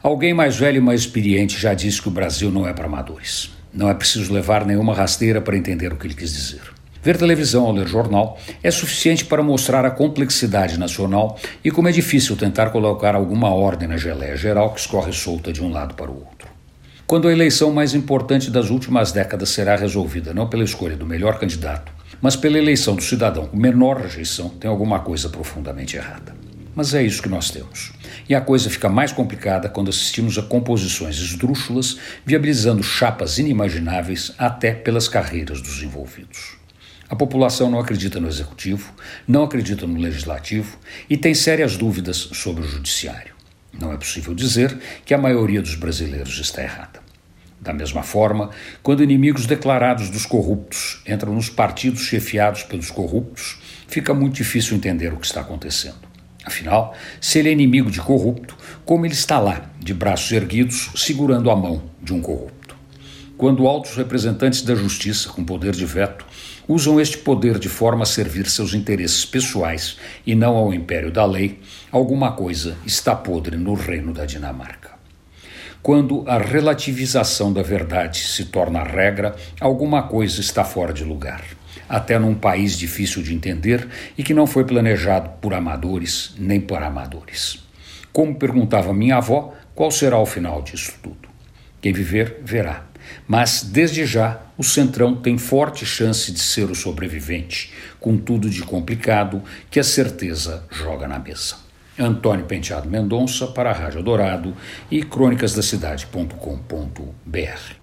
Alguém mais velho e mais experiente já disse que o Brasil não é para amadores. Não é preciso levar nenhuma rasteira para entender o que ele quis dizer. Ver televisão ou ler jornal é suficiente para mostrar a complexidade nacional e como é difícil tentar colocar alguma ordem na geleia geral que escorre solta de um lado para o outro. Quando a eleição mais importante das últimas décadas será resolvida não pela escolha do melhor candidato, mas pela eleição do cidadão com menor rejeição, tem alguma coisa profundamente errada. Mas é isso que nós temos. E a coisa fica mais complicada quando assistimos a composições esdrúxulas, viabilizando chapas inimagináveis até pelas carreiras dos envolvidos. A população não acredita no executivo, não acredita no legislativo e tem sérias dúvidas sobre o judiciário. Não é possível dizer que a maioria dos brasileiros está errada. Da mesma forma, quando inimigos declarados dos corruptos entram nos partidos chefiados pelos corruptos, fica muito difícil entender o que está acontecendo. Afinal, se ele é inimigo de corrupto, como ele está lá, de braços erguidos, segurando a mão de um corrupto? Quando altos representantes da justiça, com poder de veto, usam este poder de forma a servir seus interesses pessoais e não ao império da lei, alguma coisa está podre no reino da Dinamarca. Quando a relativização da verdade se torna regra, alguma coisa está fora de lugar até num país difícil de entender e que não foi planejado por amadores nem por amadores. Como perguntava minha avó, qual será o final disso tudo? Quem viver, verá. Mas, desde já, o Centrão tem forte chance de ser o sobrevivente, com tudo de complicado que a certeza joga na mesa. Antônio Penteado Mendonça para a Rádio Dourado e crônicasdacidade.com.br.